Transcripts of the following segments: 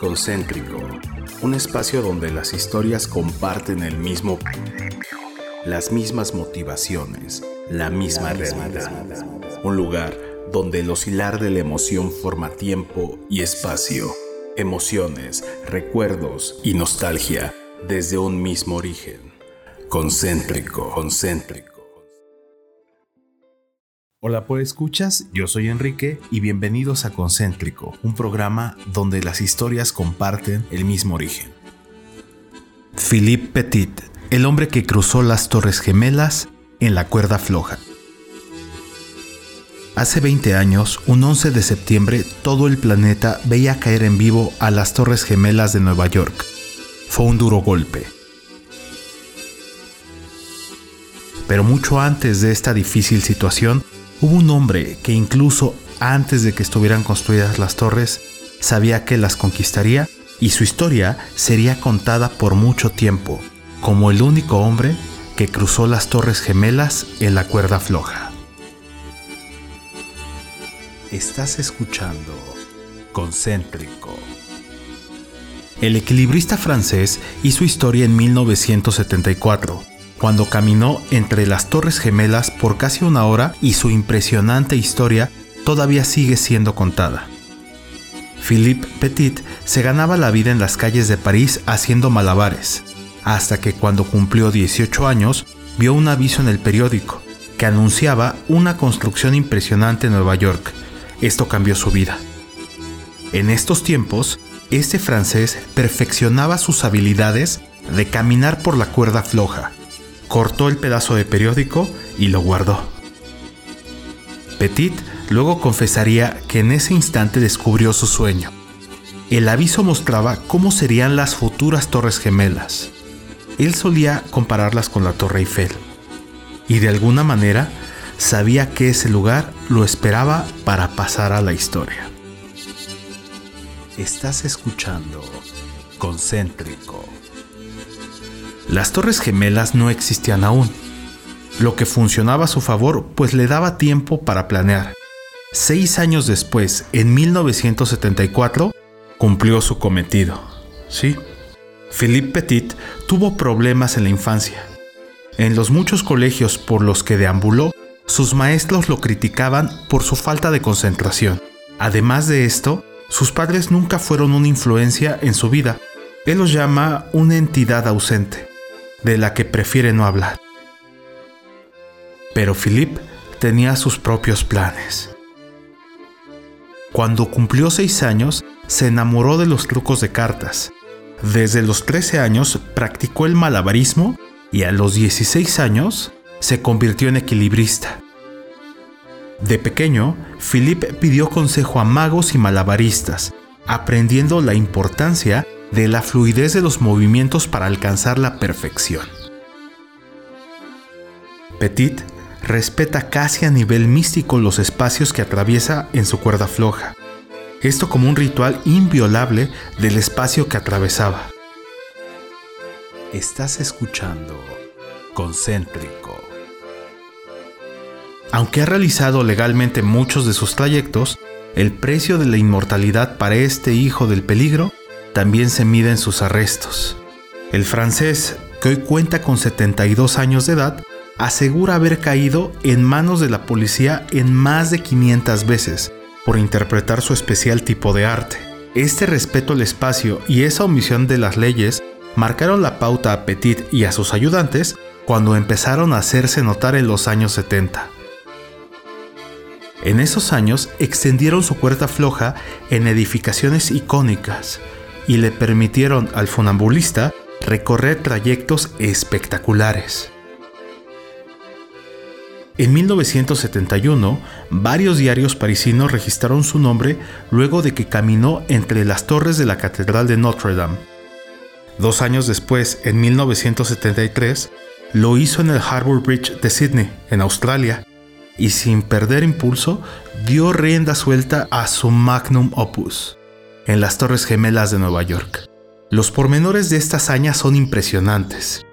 Concéntrico, un espacio donde las historias comparten el mismo las mismas motivaciones, la misma realidad. Un lugar donde el oscilar de la emoción forma tiempo y espacio, emociones, recuerdos y nostalgia desde un mismo origen. Concéntrico, concéntrico. Hola, pues escuchas, yo soy Enrique y bienvenidos a Concéntrico, un programa donde las historias comparten el mismo origen. Philippe Petit, el hombre que cruzó las Torres Gemelas en la cuerda floja. Hace 20 años, un 11 de septiembre, todo el planeta veía caer en vivo a las Torres Gemelas de Nueva York. Fue un duro golpe. Pero mucho antes de esta difícil situación, Hubo un hombre que incluso antes de que estuvieran construidas las torres, sabía que las conquistaría y su historia sería contada por mucho tiempo, como el único hombre que cruzó las torres gemelas en la cuerda floja. Estás escuchando Concéntrico. El equilibrista francés hizo historia en 1974 cuando caminó entre las Torres Gemelas por casi una hora y su impresionante historia todavía sigue siendo contada. Philippe Petit se ganaba la vida en las calles de París haciendo malabares, hasta que cuando cumplió 18 años vio un aviso en el periódico que anunciaba una construcción impresionante en Nueva York. Esto cambió su vida. En estos tiempos, este francés perfeccionaba sus habilidades de caminar por la cuerda floja, cortó el pedazo de periódico y lo guardó. Petit luego confesaría que en ese instante descubrió su sueño. El aviso mostraba cómo serían las futuras torres gemelas. Él solía compararlas con la Torre Eiffel. Y de alguna manera sabía que ese lugar lo esperaba para pasar a la historia. Estás escuchando Concéntrico. Las Torres Gemelas no existían aún, lo que funcionaba a su favor pues le daba tiempo para planear. Seis años después, en 1974, cumplió su cometido. Sí, Philippe Petit tuvo problemas en la infancia. En los muchos colegios por los que deambuló, sus maestros lo criticaban por su falta de concentración. Además de esto, sus padres nunca fueron una influencia en su vida. Él los llama una entidad ausente de la que prefiere no hablar. Pero Philip tenía sus propios planes. Cuando cumplió seis años, se enamoró de los trucos de cartas. Desde los 13 años practicó el malabarismo y a los 16 años se convirtió en equilibrista. De pequeño, Philip pidió consejo a magos y malabaristas, aprendiendo la importancia de la fluidez de los movimientos para alcanzar la perfección. Petit respeta casi a nivel místico los espacios que atraviesa en su cuerda floja, esto como un ritual inviolable del espacio que atravesaba. Estás escuchando Concéntrico. Aunque ha realizado legalmente muchos de sus trayectos, el precio de la inmortalidad para este hijo del peligro también se mide en sus arrestos. El francés, que hoy cuenta con 72 años de edad, asegura haber caído en manos de la policía en más de 500 veces por interpretar su especial tipo de arte. Este respeto al espacio y esa omisión de las leyes marcaron la pauta a Petit y a sus ayudantes cuando empezaron a hacerse notar en los años 70. En esos años extendieron su cuerda floja en edificaciones icónicas, y le permitieron al funambulista recorrer trayectos espectaculares. En 1971, varios diarios parisinos registraron su nombre luego de que caminó entre las torres de la Catedral de Notre Dame. Dos años después, en 1973, lo hizo en el Harbour Bridge de Sydney, en Australia, y sin perder impulso, dio rienda suelta a su magnum opus en las Torres Gemelas de Nueva York. Los pormenores de esta hazaña son impresionantes.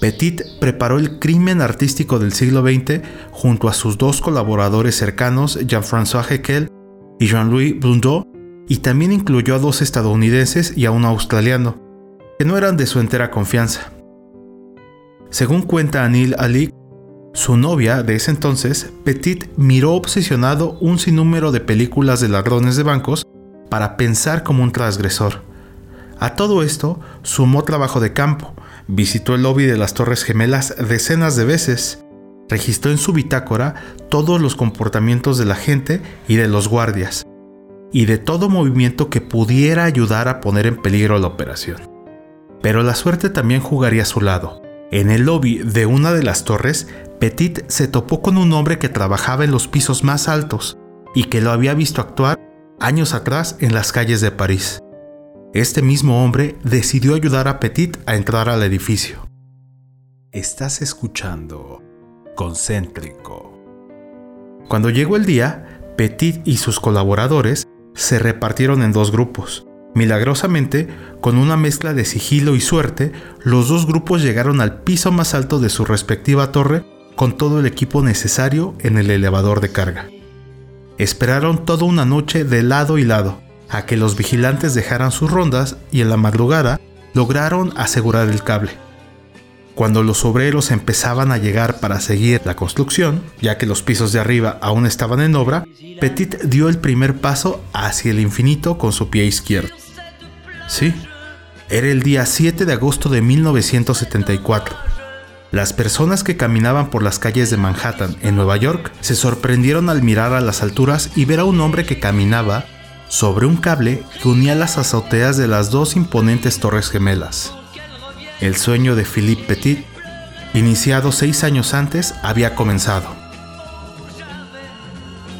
Petit preparó el crimen artístico del siglo XX junto a sus dos colaboradores cercanos, Jean-François Heckel y Jean-Louis Blondeau, y también incluyó a dos estadounidenses y a un australiano, que no eran de su entera confianza. Según cuenta Anil Ali, su novia de ese entonces, Petit, miró obsesionado un sinnúmero de películas de ladrones de bancos para pensar como un transgresor. A todo esto sumó trabajo de campo, visitó el lobby de las Torres Gemelas decenas de veces, registró en su bitácora todos los comportamientos de la gente y de los guardias, y de todo movimiento que pudiera ayudar a poner en peligro la operación. Pero la suerte también jugaría a su lado. En el lobby de una de las torres, Petit se topó con un hombre que trabajaba en los pisos más altos y que lo había visto actuar años atrás en las calles de París. Este mismo hombre decidió ayudar a Petit a entrar al edificio. Estás escuchando Concéntrico. Cuando llegó el día, Petit y sus colaboradores se repartieron en dos grupos. Milagrosamente, con una mezcla de sigilo y suerte, los dos grupos llegaron al piso más alto de su respectiva torre con todo el equipo necesario en el elevador de carga. Esperaron toda una noche de lado y lado, a que los vigilantes dejaran sus rondas y en la madrugada lograron asegurar el cable. Cuando los obreros empezaban a llegar para seguir la construcción, ya que los pisos de arriba aún estaban en obra, Petit dio el primer paso hacia el infinito con su pie izquierdo. Sí, era el día 7 de agosto de 1974. Las personas que caminaban por las calles de Manhattan, en Nueva York, se sorprendieron al mirar a las alturas y ver a un hombre que caminaba sobre un cable que unía las azoteas de las dos imponentes torres gemelas. El sueño de Philippe Petit, iniciado seis años antes, había comenzado.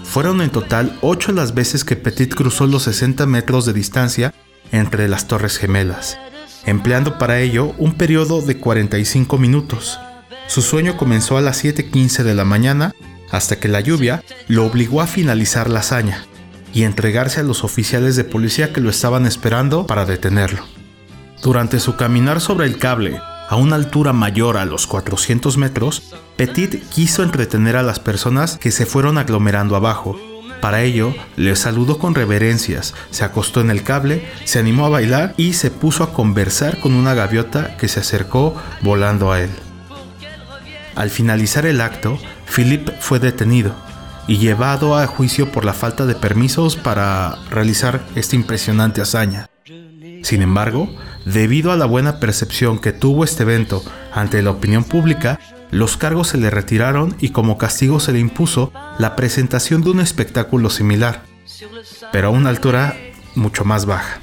Fueron en total ocho las veces que Petit cruzó los 60 metros de distancia entre las torres gemelas, empleando para ello un periodo de 45 minutos. Su sueño comenzó a las 7.15 de la mañana hasta que la lluvia lo obligó a finalizar la hazaña y entregarse a los oficiales de policía que lo estaban esperando para detenerlo. Durante su caminar sobre el cable, a una altura mayor a los 400 metros, Petit quiso entretener a las personas que se fueron aglomerando abajo. Para ello, les saludó con reverencias, se acostó en el cable, se animó a bailar y se puso a conversar con una gaviota que se acercó volando a él. Al finalizar el acto, Philippe fue detenido y llevado a juicio por la falta de permisos para realizar esta impresionante hazaña. Sin embargo, debido a la buena percepción que tuvo este evento ante la opinión pública, los cargos se le retiraron y como castigo se le impuso la presentación de un espectáculo similar, pero a una altura mucho más baja,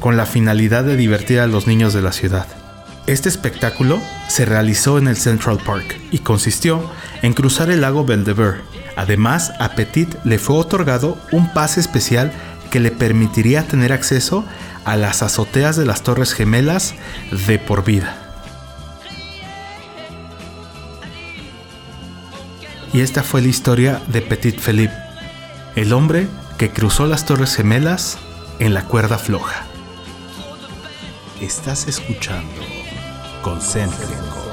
con la finalidad de divertir a los niños de la ciudad. Este espectáculo se realizó en el Central Park y consistió en cruzar el lago Beldever. Además, a Petit le fue otorgado un pase especial que le permitiría tener acceso a las azoteas de las Torres Gemelas de por vida. Y esta fue la historia de Petit Philippe, el hombre que cruzó las Torres Gemelas en la cuerda floja. Estás escuchando Concéntrico.